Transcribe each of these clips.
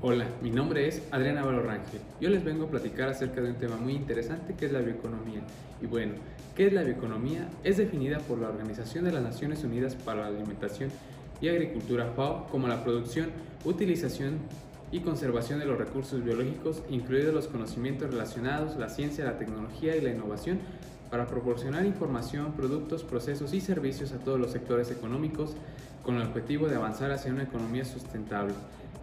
Hola, mi nombre es Adriana Navarro Rangel. Yo les vengo a platicar acerca de un tema muy interesante que es la bioeconomía. Y bueno, ¿qué es la bioeconomía? Es definida por la Organización de las Naciones Unidas para la Alimentación y Agricultura FAO como la producción, utilización y conservación de los recursos biológicos, incluidos los conocimientos relacionados, la ciencia, la tecnología y la innovación, para proporcionar información, productos, procesos y servicios a todos los sectores económicos con el objetivo de avanzar hacia una economía sustentable.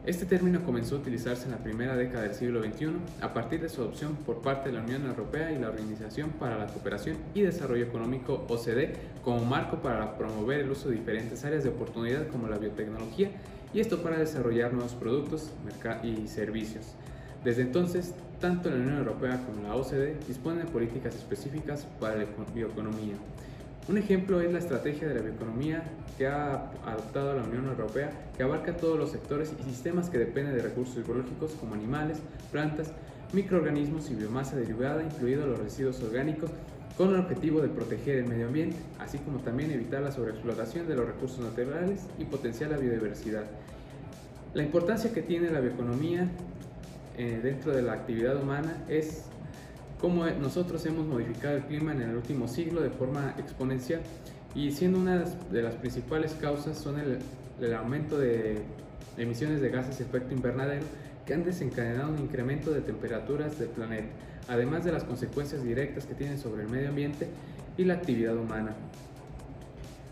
Este término comenzó a utilizarse en la primera década del siglo XXI a partir de su adopción por parte de la Unión Europea y la Organización para la Cooperación y Desarrollo Económico OCDE como marco para promover el uso de diferentes áreas de oportunidad como la biotecnología y esto para desarrollar nuevos productos y servicios. Desde entonces, tanto la Unión Europea como la OCDE disponen de políticas específicas para la bioeconomía. Un ejemplo es la estrategia de la bioeconomía que ha adoptado la Unión Europea, que abarca todos los sectores y sistemas que dependen de recursos biológicos como animales, plantas, microorganismos y biomasa derivada, incluidos los residuos orgánicos, con el objetivo de proteger el medio ambiente, así como también evitar la sobreexplotación de los recursos naturales y potenciar la biodiversidad. La importancia que tiene la bioeconomía eh, dentro de la actividad humana es cómo nosotros hemos modificado el clima en el último siglo de forma exponencial y siendo una de las principales causas son el, el aumento de emisiones de gases de efecto invernadero que han desencadenado un incremento de temperaturas del planeta, además de las consecuencias directas que tienen sobre el medio ambiente y la actividad humana.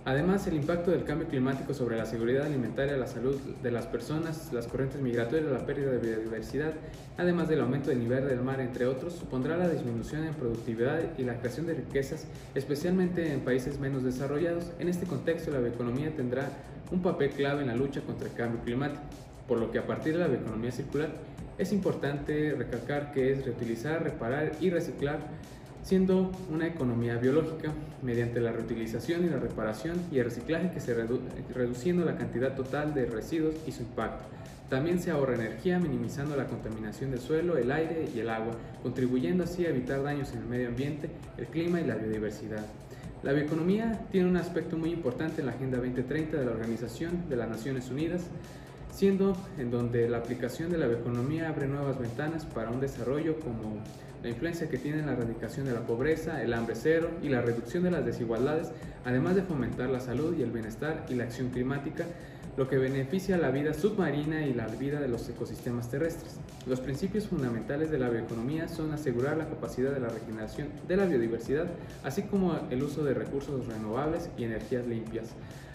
Además, el impacto del cambio climático sobre la seguridad alimentaria, la salud de las personas, las corrientes migratorias, la pérdida de biodiversidad, además del aumento del nivel del mar, entre otros, supondrá la disminución en productividad y la creación de riquezas, especialmente en países menos desarrollados. En este contexto, la bioeconomía tendrá un papel clave en la lucha contra el cambio climático, por lo que a partir de la bioeconomía circular es importante recalcar que es reutilizar, reparar y reciclar siendo una economía biológica mediante la reutilización y la reparación y el reciclaje que se redu reduciendo la cantidad total de residuos y su impacto. También se ahorra energía minimizando la contaminación del suelo, el aire y el agua, contribuyendo así a evitar daños en el medio ambiente, el clima y la biodiversidad. La bioeconomía tiene un aspecto muy importante en la Agenda 2030 de la Organización de las Naciones Unidas, siendo en donde la aplicación de la bioeconomía abre nuevas ventanas para un desarrollo como la influencia que tiene en la erradicación de la pobreza, el hambre cero y la reducción de las desigualdades, además de fomentar la salud y el bienestar y la acción climática, lo que beneficia la vida submarina y la vida de los ecosistemas terrestres. Los principios fundamentales de la bioeconomía son asegurar la capacidad de la regeneración de la biodiversidad, así como el uso de recursos renovables y energías limpias.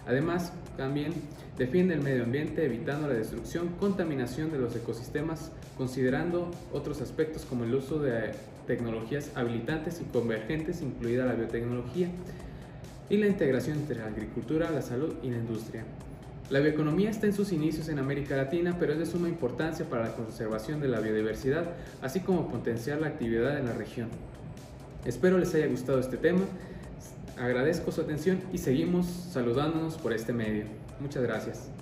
Además, también defiende el medio ambiente evitando la destrucción, contaminación de los ecosistemas, considerando otros aspectos como el uso de tecnologías habilitantes y convergentes, incluida la biotecnología, y la integración entre la agricultura, la salud y la industria. La bioeconomía está en sus inicios en América Latina, pero es de suma importancia para la conservación de la biodiversidad, así como potenciar la actividad en la región. Espero les haya gustado este tema, agradezco su atención y seguimos saludándonos por este medio. Muchas gracias.